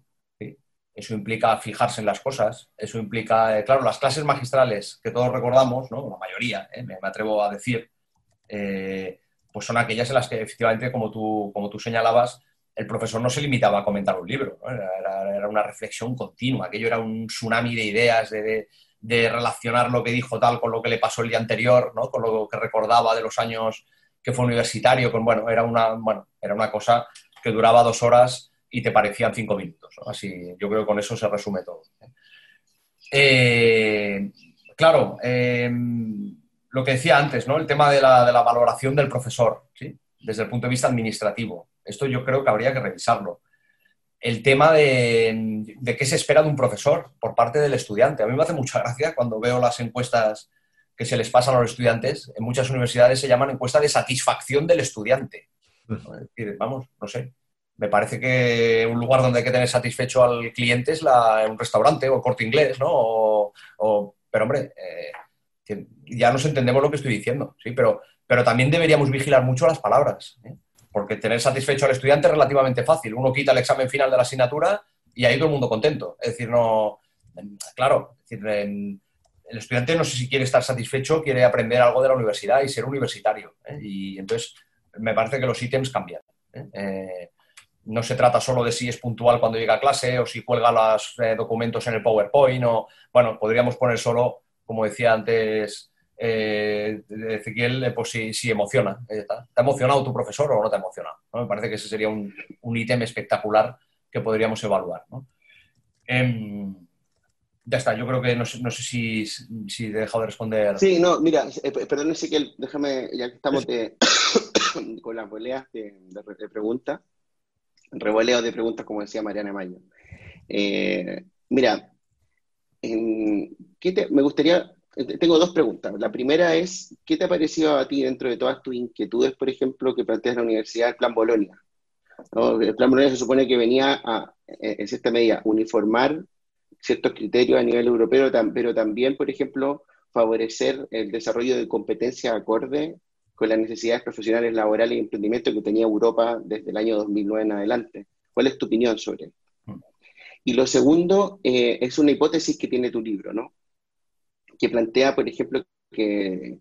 eso implica fijarse en las cosas, eso implica, eh, claro, las clases magistrales que todos recordamos, ¿no? la mayoría, eh, me, atrevo a decir, eh, pues son aquellas en las que efectivamente, como tú, como tú señalabas, el profesor no se limitaba a comentar un libro, era, una reflexión continua, aquello era un tsunami de ideas, de, de, de, relacionar lo que dijo tal con lo que le pasó el día anterior, ¿no? con lo que recordaba de los años que fue universitario, con, bueno, era una, bueno, era una cosa que duraba dos horas y te parecían cinco minutos. ¿no? Así, yo creo que con eso se resume todo. Eh, claro, eh, lo que decía antes, ¿no? el tema de la, de la, valoración del profesor, ¿sí? desde el punto de vista administrativo. Esto yo creo que habría que revisarlo. el tema de, de, qué se espera de un profesor por parte del estudiante. A mí me hace mucha gracia cuando veo las encuestas que se les pasan a los estudiantes. En muchas universidades se llaman encuesta de satisfacción del estudiante. Mm. vamos, no sé. Me parece que un lugar donde hay que tener satisfecho al cliente es un restaurante o el corte inglés, ¿no? Pero hombre, eh, ya nos entendemos lo que estoy diciendo, sí, pero, pero también deberíamos vigilar mucho las palabras. ¿eh? porque tener satisfecho al estudiante es relativamente fácil. Uno quita el examen final de la asignatura y ahí todo el mundo contento. Es decir, no. Claro, el estudiante no sé si quiere estar satisfecho, quiere aprender algo de la universidad y ser universitario. ¿eh? Y entonces me parece que los ítems cambian. Eh, no se trata solo de si es puntual cuando llega a clase o si cuelga los documentos en el PowerPoint o, bueno, podríamos poner solo, como decía antes eh, Ezequiel, eh, pues si, emociona. ¿Te ha emocionado tu profesor o no te ha emocionado? Me parece que ese sería un, ítem espectacular que podríamos evaluar. Em, ya está, yo creo que no sé, si, si, he dejado de responder. Sí, no, mira, eh, perdón, Ezequiel, déjame, ya que estamos [coughs] con las boleas de, preguntas, revoleo de preguntas, como decía Mariana Mayo. Eh, mira, me gustaría tengo dos preguntas. La primera es, ¿qué te ha parecido a ti dentro de todas tus inquietudes, por ejemplo, que planteas la universidad, el Plan Bolonia? El Plan Bolonia se supone que venía a, en cierta medida, uniformar ciertos criterios a nivel europeo, pero también, por ejemplo, favorecer el desarrollo de competencias acorde con las necesidades profesionales, laborales y emprendimiento que tenía Europa desde el año 2009 en adelante. ¿Cuál es tu opinión sobre esto? Mm. Y lo segundo eh, es una hipótesis que tiene tu libro, ¿no? que plantea, por ejemplo, que,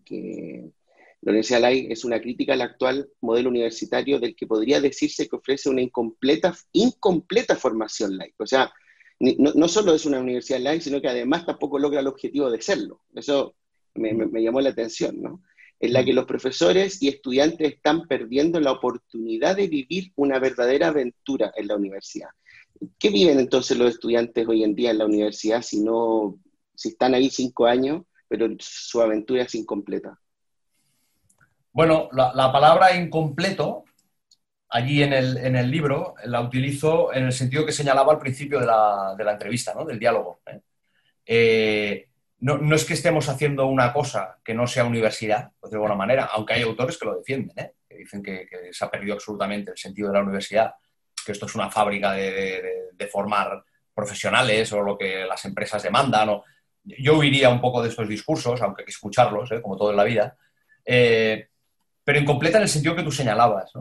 la Universidad Lai es una crítica al actual modelo universitario del que podría decirse que ofrece una incompleta, incompleta formación laica. O sea, no, solo es una universidad laica, sino que además tampoco logra el objetivo de serlo. Eso me, me, llamó la atención, ¿no? En la que los profesores y estudiantes están perdiendo la oportunidad de vivir una verdadera aventura en la universidad. ¿Qué viven entonces los estudiantes hoy en día en la universidad si no si están ahí cinco años, pero su aventura es incompleta? Bueno, la, palabra incompleto, allí en el, libro, la utilizo en el sentido que señalaba al principio de la, entrevista, ¿no? del diálogo. ¿eh? Eh, no, es que estemos haciendo una cosa que no sea universidad, de alguna manera, aunque hay autores que lo defienden, ¿eh? que dicen que, se ha perdido absolutamente el sentido de la universidad, que esto es una fábrica de, formar profesionales o lo que las empresas demandan. O, yo huiría un poco de estos discursos, aunque hay que escucharlos, ¿eh? como todo en la vida, eh, pero incompleta en el sentido que tú señalabas,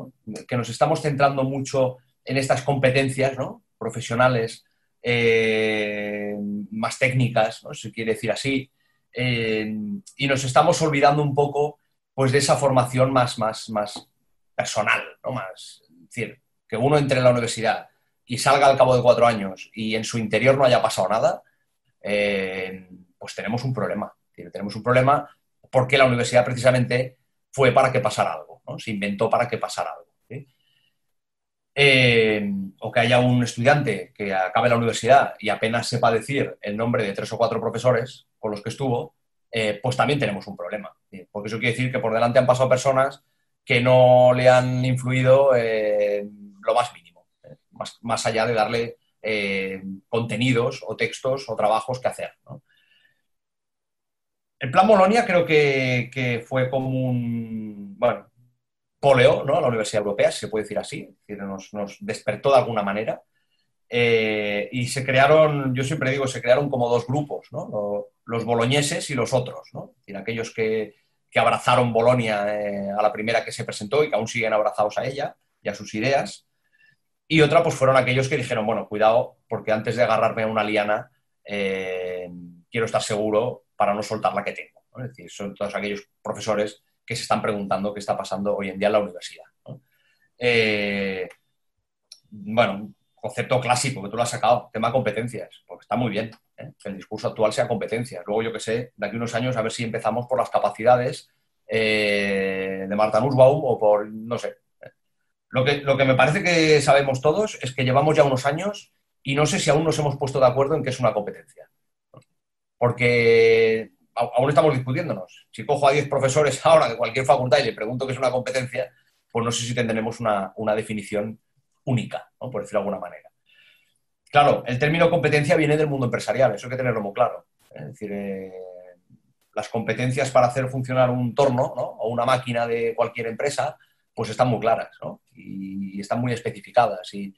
que nos estamos centrando mucho en estas competencias profesionales eh, más técnicas, si se quiere decir así, y nos estamos olvidando un poco pues, de esa formación más, más, más personal, ¿no? más, es decir, que uno entre en la universidad y salga al cabo de cuatro años y en su interior no haya pasado nada, eh, pues tenemos un problema. Tenemos un problema porque la universidad precisamente fue para que pasara algo, se inventó para que pasara algo. Eh, o que haya un estudiante que acabe la universidad y apenas sepa decir el nombre de tres o cuatro profesores con los que estuvo, eh, pues también tenemos un problema. Porque eso quiere decir que por delante han pasado personas que no le han influido lo más mínimo, más allá de darle eh, contenidos o textos o trabajos que hacer. El plan Bolonia creo que, fue como un, bueno, poleo ¿no? a la Universidad Europea, si se puede decir así, nos, despertó de alguna manera. Eh, y se crearon, yo siempre digo, se crearon como dos grupos, los boloñeses y los otros, ¿no? aquellos que, abrazaron Bolonia eh, a la primera que se presentó y que aún siguen abrazados a ella y a sus ideas, y otra, pues fueron aquellos que dijeron, bueno, cuidado, porque antes de agarrarme a una liana, eh, quiero estar seguro para no soltar la que tengo. Es decir, son todos aquellos profesores que se están preguntando qué está pasando hoy en día en la universidad. Eh, bueno, concepto clásico que tú lo has sacado, tema competencias, porque está muy bien ¿eh? que el discurso actual sea competencias. Luego, yo que sé, de aquí unos años a ver si empezamos por las capacidades de Marta Nussbaum o por, no sé, lo que, lo que me parece que sabemos todos es que llevamos ya unos años y no sé si aún nos hemos puesto de acuerdo en que es una competencia. Porque aún estamos discutiéndonos. Si cojo a 10 profesores [laughs] ahora de cualquier facultad y le pregunto qué es una competencia, pues no sé si tendremos una, definición única, por decirlo de alguna manera. claro, el término competencia viene del mundo empresarial, eso hay que tenerlo muy claro. Es decir, eh, las competencias para hacer funcionar un torno o una máquina de cualquier empresa, pues están muy claras y, están muy especificadas. Y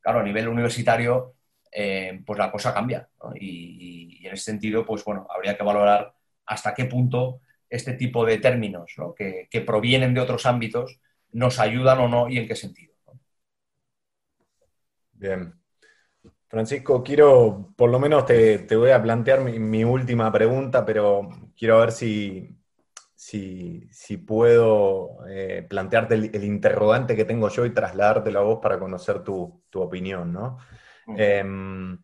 claro, a nivel universitario, eh, pues la cosa cambia. Y, en ese sentido, pues bueno, habría que valorar hasta qué punto este tipo de términos que, provienen de otros ámbitos nos ayudan o no y en qué sentido. Bien. Francisco, quiero, por lo menos te, voy a plantear mi, última pregunta, pero quiero ver si, si, puedo eh, plantearte el, interrogante que tengo yo y trasladártelo a vos para conocer tu, opinión, ¿no? Em,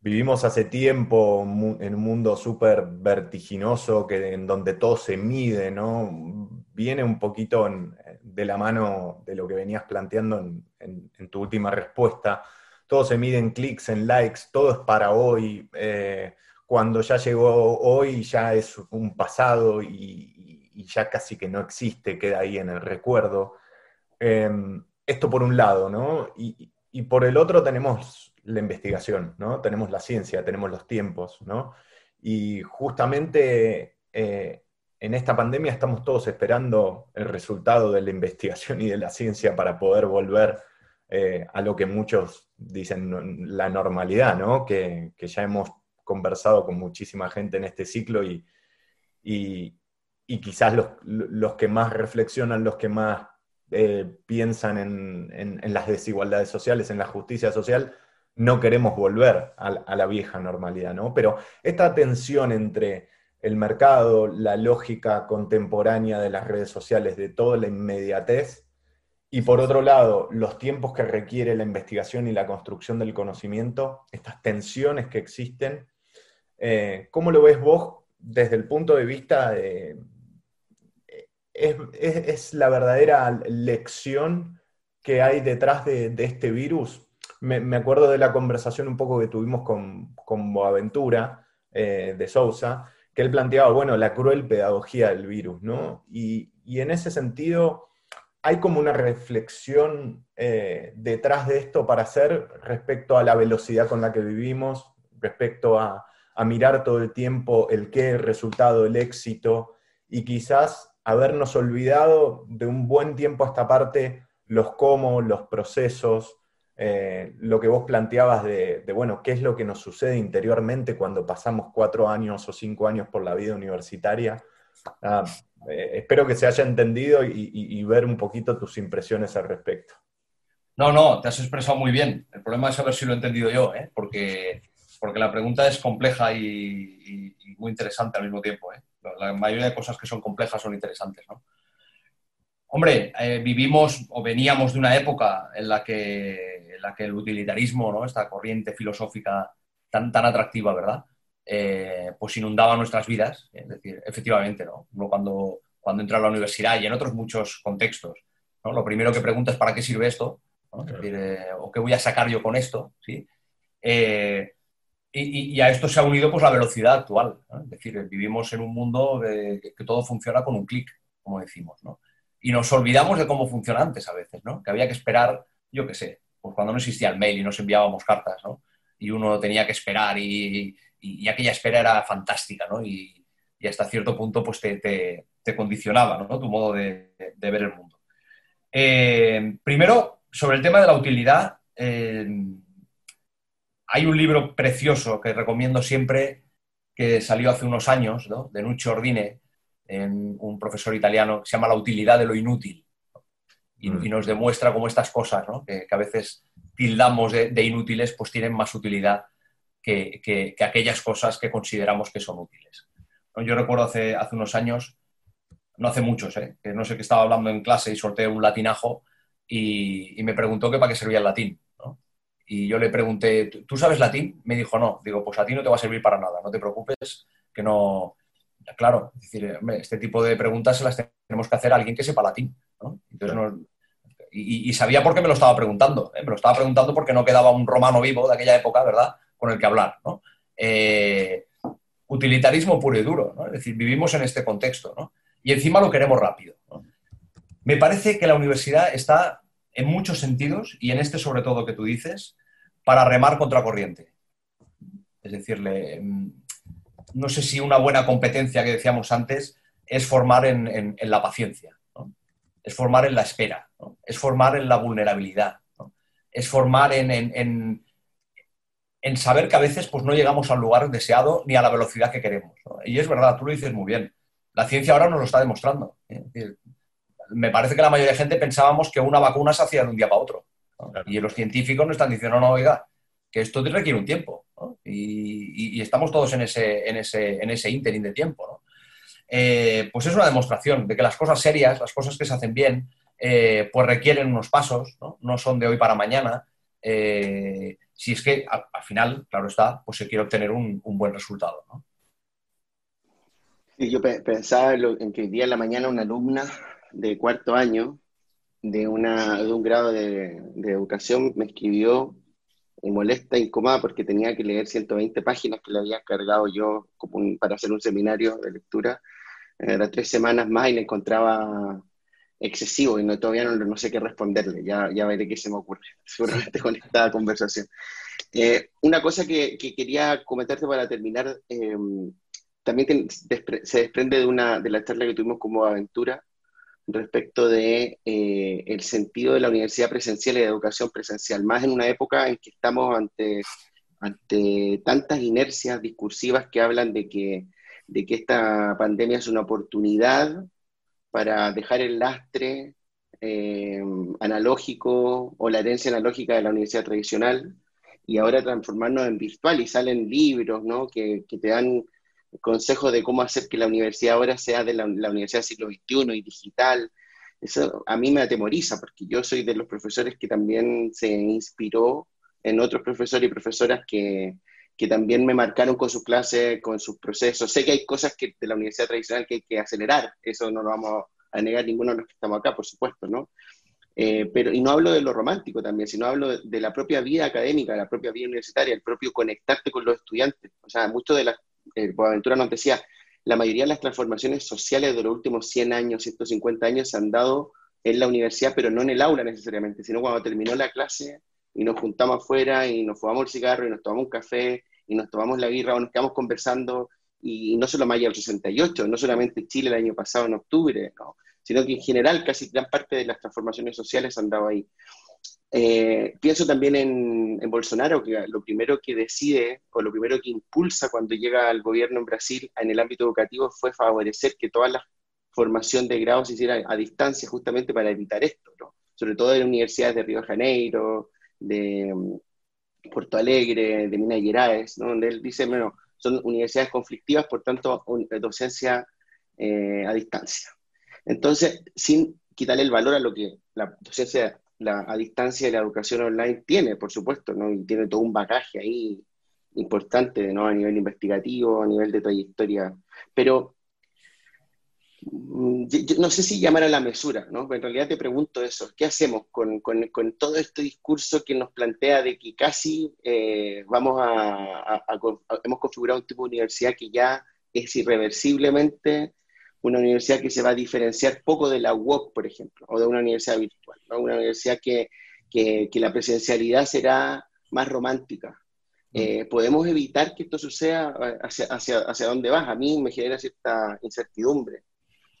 vivimos hace tiempo en un mundo súper vertiginoso que, en donde todo se mide, ¿no? Viene un poquito de la mano de lo que venías planteando en tu última respuesta todo se mide en clics, en likes, todo es para hoy. Eh, cuando ya llegó hoy ya es un pasado y, ya casi que no existe, queda ahí en el recuerdo. Em, esto por un lado, ¿no? Por el otro tenemos la investigación, ¿no? Tenemos la ciencia, tenemos los tiempos, ¿no? Y justamente eh, en esta pandemia estamos todos esperando el resultado de la investigación y de la ciencia para poder volver eh, a lo que muchos dicen la normalidad, ¿no? Que, ya hemos conversado con muchísima gente en este ciclo y, y, quizás los, que más reflexionan, los que más eh, piensan en, las desigualdades sociales, en la justicia social, no queremos volver a, la vieja normalidad, ¿no? Pero esta tensión entre el mercado, la lógica contemporánea de las redes sociales, de toda la inmediatez, y por otro lado, los tiempos que requiere la investigación y la construcción del conocimiento, estas tensiones que existen, eh, ¿cómo lo ves vos desde el punto de vista de... Es, la verdadera lección que hay detrás de, este virus? Me, acuerdo de la conversación un poco que tuvimos con, con Boaventura eh, de Sousa, que él planteaba, bueno, la cruel pedagogía del virus, ¿no? Y, y en ese sentido hay como una reflexión eh, detrás de esto para hacer respecto a la velocidad con la que vivimos, respecto a, mirar todo el tiempo el qué, el resultado, el éxito, y quizás habernos olvidado de un buen tiempo a esta parte los cómo, los procesos, eh, lo que vos planteabas de, bueno, qué es lo que nos sucede interiormente cuando pasamos cuatro años o cinco años por la vida universitaria. Ah, eh, espero que se haya entendido y, ver un poquito tus impresiones al respecto. No, no, te has expresado muy bien. El problema es saber si lo he entendido yo, ¿eh? porque, porque la pregunta es compleja y, muy interesante al mismo tiempo. ¿eh? La mayoría de cosas que son complejas son interesantes. ¿no? Hombre, vivimos o veníamos de una época en la que, en la que el utilitarismo, ¿no? esta corriente filosófica tan, tan atractiva, ¿verdad? Eh, pues inundaba nuestras vidas. Es decir, efectivamente, ¿no? Uno cuando, cuando entra a la universidad y en otros muchos contextos, ¿no? lo primero que pregunta es ¿para qué sirve esto? Eh, ¿O qué voy a sacar yo con esto? ¿Sí? Eh, y, a esto se ha unido pues, la velocidad actual. Es decir, vivimos en un mundo de, que, todo funciona con un clic, como decimos. ¿no? Y nos olvidamos de cómo funciona antes a veces, ¿no? que había que esperar, yo qué sé, pues cuando no existía el mail y nos enviábamos cartas, ¿no? y uno tenía que esperar y, y, aquella espera era fantástica, ¿no? Y, hasta cierto punto pues te, condicionaba, ¿no? Tu modo de, ver el mundo. Eh, primero, sobre el tema de la utilidad, eh, hay un libro precioso que recomiendo siempre que salió hace unos años, ¿no? de Nuccio Ordine, un profesor italiano, que se llama La utilidad de lo inútil. Y, mm. nos demuestra cómo estas cosas, ¿no? que, a veces tildamos de, de, inútiles, pues tienen más utilidad que, aquellas cosas que consideramos que son útiles. Yo recuerdo hace, hace unos años, no hace muchos, ¿eh? que no sé qué estaba hablando en clase y sorteé un latinajo y, me preguntó que para qué servía el latín. Y yo le pregunté, ¿tú sabes latín? Me dijo, no. Digo, pues a ti no te va a servir para nada, no te preocupes, que no... Claro, es decir, este tipo de preguntas se las tenemos que hacer a alguien que sepa latín. y, sabía por qué me lo estaba preguntando. ¿eh? Me lo estaba preguntando porque no quedaba un romano vivo de aquella época, ¿verdad? con el que hablar. ¿no? Eh, utilitarismo puro y duro, ¿no? es decir, vivimos en este contexto ¿no? y encima lo queremos rápido. Me parece que la universidad está, en muchos sentidos, y en este sobre todo que tú dices, para remar contra corriente. Es decir, mm, no sé si una buena competencia que decíamos antes es formar en, la paciencia, es formar en la espera, es formar en la vulnerabilidad, es formar en, en, saber que a veces pues, no llegamos al lugar deseado ni a la velocidad que queremos. Y es verdad, tú lo dices muy bien. La ciencia ahora nos lo está demostrando. Me parece que la mayoría de gente pensábamos que una vacuna se hacía de un día para otro. Y los científicos nos están diciendo, no, no, oiga, que esto requiere un tiempo. Y, estamos todos en ese, en ese, en ese ínterin de tiempo. Eh, pues es una demostración de que las cosas serias, las cosas que se hacen bien, eh, pues requieren unos pasos, ¿no? son de hoy para mañana. Eh, si es que al, final, claro está, pues se quiere obtener un, buen resultado. ¿no? yo pensaba en que hoy día en la mañana una alumna de cuarto año de, una, de un grado de, educación me escribió molesta, incómoda, porque tenía que leer 120 páginas que le había cargado yo como para hacer un seminario de lectura. Era tres semanas más y le encontraba excesivo y no, todavía no, sé qué responderle, ya, ya veré qué se me ocurre, [laughs] seguramente con esta conversación. Eh, una cosa que, quería comentarte para terminar, eh, también se desprende de, una, de la charla que tuvimos como aventura respecto de eh, el sentido de la universidad presencial y de educación presencial, más en una época en que estamos ante, ante tantas inercias discursivas que hablan de que, de que esta pandemia es una oportunidad para dejar el lastre eh, analógico o la herencia analógica de la universidad tradicional y ahora transformarnos en virtual y salen libros ¿no? que te dan consejos de cómo hacer que la universidad ahora sea de la, universidad del siglo XXI y digital. Eso a mí me atemoriza porque yo soy de los profesores que también se inspiró en otros profesores y profesoras que, que también me marcaron con sus clases, con sus procesos. Sé que hay cosas que de la universidad tradicional que hay que acelerar, eso no lo vamos a negar ninguno de los que estamos acá, por supuesto, ¿no? Eh, pero, y no hablo de lo romántico también, sino hablo de, la propia vida académica, la propia vida universitaria, el propio conectarte con los estudiantes. O sea, mucho de las, eh, Boaventura nos decía, la mayoría de las transformaciones sociales de los últimos 100 años, 150 años se han dado en la universidad, pero no en el aula necesariamente, sino cuando terminó la clase y nos juntamos afuera y nos fumamos el cigarro y nos tomamos un café y nos tomamos la birra o nos quedamos conversando y no solo Maya el 68, no solamente Chile el año pasado en octubre, sino que en general casi gran parte de las transformaciones sociales han dado ahí. Eh, pienso también en, Bolsonaro, que lo primero que decide o lo primero que impulsa cuando llega al gobierno en Brasil en el ámbito educativo fue favorecer que toda la formación de grado se hiciera a distancia justamente para evitar esto, ¿no? sobre todo en universidades de Río de Janeiro, de mm, Porto Alegre, de Minas Gerais, donde él dice, bueno, son universidades conflictivas, por tanto, eh, docencia eh, a distancia. Entonces, sin quitarle el valor a lo que la docencia a distancia y la educación online tiene, por supuesto, ¿no? y tiene todo un bagaje ahí importante ¿no? a nivel investigativo, a nivel de trayectoria. Pero mm, no sé si llamar a la mesura, ¿no? en realidad te pregunto eso, ¿qué hacemos con, con, con todo este discurso que nos plantea de que casi eh, vamos a, hemos configurado un tipo de universidad que ya es irreversiblemente una universidad que se va a diferenciar poco de la UOC, por ejemplo, o de una universidad virtual, una universidad que, que, la presencialidad será más romántica. Mm. Eh, ¿Podemos evitar que esto suceda hacia, hacia, hacia dónde vas? A mí me genera cierta incertidumbre.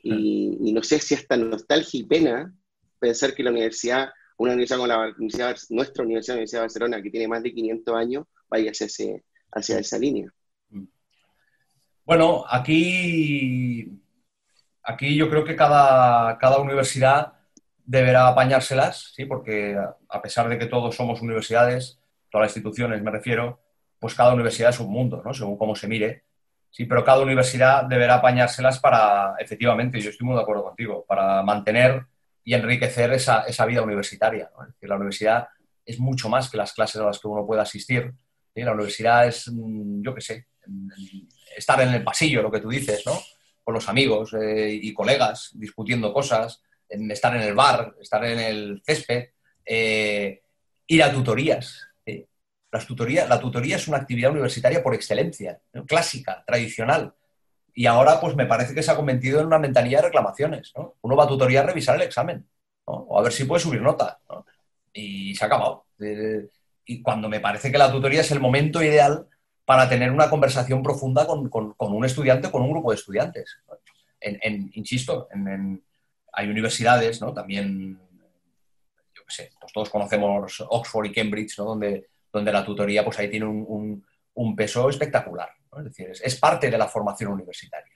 Y, y, no sé si hasta nostalgia y pena pensar que la universidad, una universidad como la universidad, nuestra universidad, la Universidad de Barcelona, que tiene más de 500 años, vaya hacia, ese, hacia esa línea. Mm. Bueno, aquí aquí yo creo que cada, cada universidad deberá apañárselas, ¿sí? porque a pesar de que todos somos universidades, todas las instituciones me refiero, pues cada universidad es un mundo, ¿no? según cómo se mire. Sí, pero cada universidad deberá apañárselas para, efectivamente, yo estoy muy de acuerdo contigo, para mantener y enriquecer esa, esa vida universitaria. ¿no? La universidad es mucho más que las clases a las que uno puede asistir. La universidad es, mm, yo qué sé, estar en el pasillo, lo que tú dices, ¿no? Con los amigos eh, y colegas discutiendo cosas, en estar en el bar, estar en el césped, eh, ir a tutorías. Las tutorías. La tutoría es una actividad universitaria por excelencia, clásica, tradicional. Y ahora pues me parece que se ha convertido en una mentalidad de reclamaciones. Uno va a tutoría a revisar el examen o a ver si puede subir nota. Y se ha acabado. y cuando me parece que la tutoría es el momento ideal para tener una conversación profunda con, un estudiante, con un grupo de estudiantes. En, insisto, en, hay universidades, ¿no? También, yo qué sé, pues todos conocemos Oxford y Cambridge, ¿no? Donde, donde la tutoría, pues ahí tiene un, peso espectacular. Es decir, es, parte de la formación universitaria.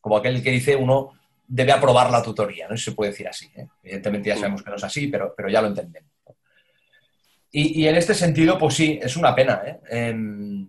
Como aquel que dice, uno debe aprobar la tutoría, ¿no? se puede decir así. ¿eh? Evidentemente ya sabemos que no es así, pero, pero ya lo entendemos. Y, en este sentido, pues sí, es una pena. ¿eh? Em,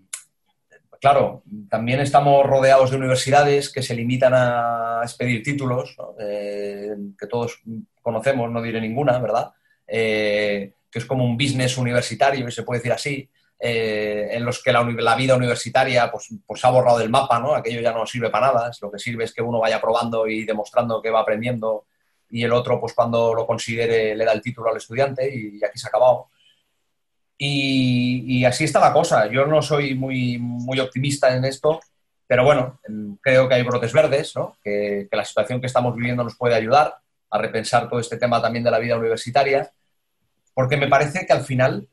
claro, también estamos rodeados de universidades que se limitan a expedir títulos, eh, que todos conocemos, no diré ninguna, ¿verdad? Eh, que es como un business universitario, y se puede decir así, en los que la, vida universitaria pues, pues, ha borrado del mapa, ¿no? Aquello ya no sirve para nada, lo que sirve es que uno vaya probando y demostrando que va aprendiendo y el otro, pues cuando lo considere, le da el título al estudiante y aquí se ha acabado. Y, así está la cosa. Yo no soy muy, muy optimista en esto, pero bueno, creo que hay brotes verdes, ¿no? que, la situación que estamos viviendo nos puede ayudar a repensar todo este tema también de la vida universitaria, porque me parece que al final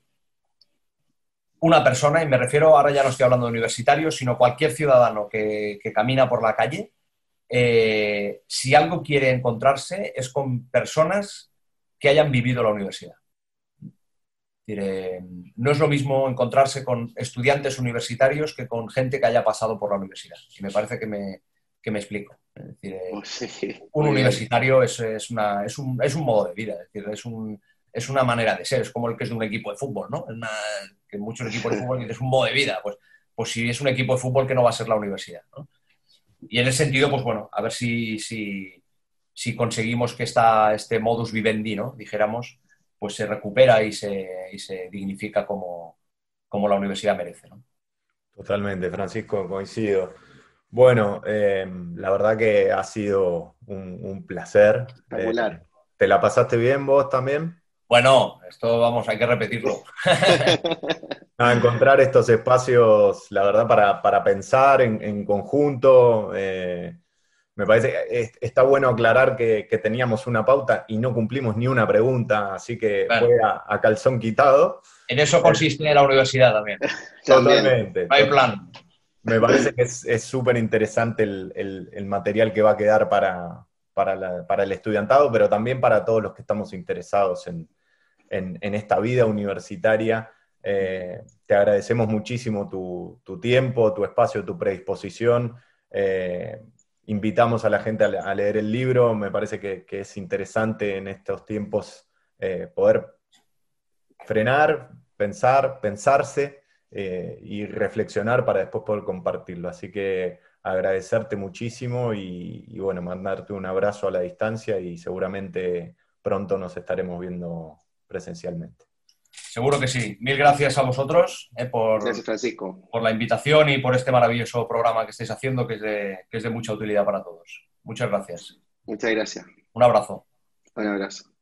una persona, y me refiero, ahora ya no estoy hablando de universitarios, sino cualquier ciudadano que, camina por la calle, eh, si algo quiere encontrarse es con personas que hayan vivido la universidad. Eh, no es lo mismo encontrarse con estudiantes universitarios que con gente que haya pasado por la universidad. Y me parece que me, me explico. Eh, pues un universitario es, una, es, un, es, un, modo de vida, es, decir, es, un, es una manera de ser, es como el que es de un equipo de fútbol, ¿no? que muchos equipos de fútbol es un modo de vida, pues, pues si es un equipo de fútbol que no va a ser la universidad. Y en ese sentido, pues bueno, a ver si, si, si conseguimos que esta, este modus vivendi, ¿no? dijéramos, pues se recupera y se, y se dignifica como, como, la universidad merece. ¿no? Totalmente, Francisco, coincido. Bueno, eh, la verdad que ha sido un, placer. Espectacular. Eh, ¿Te la pasaste bien vos también? Bueno, esto vamos, hay que repetirlo. [laughs] a encontrar estos espacios, la verdad, para, para pensar en, en conjunto. Eh, me parece que está bueno aclarar que, teníamos una pauta y no cumplimos ni una pregunta, así que fue a, calzón quitado. En eso consiste la universidad también. [laughs] Totalmente. hay plan. Me parece que es súper interesante el, material que va a quedar para, para, el estudiantado, pero también para todos los que estamos interesados en, esta vida universitaria. Eh, te agradecemos muchísimo tu, tiempo, tu espacio, tu predisposición. Eh, invitamos a la gente a, leer el libro. Me parece que, es interesante en estos tiempos eh, poder frenar, pensar, pensarse eh, y reflexionar para después poder compartirlo. Así que agradecerte muchísimo y, bueno, mandarte un abrazo a la distancia y seguramente pronto nos estaremos viendo presencialmente. Seguro que sí. Mil gracias a vosotros eh, por, por la invitación y por este maravilloso programa que estáis haciendo, que es, de, que es de mucha utilidad para todos. Muchas gracias. Muchas gracias. Un abrazo. Un abrazo.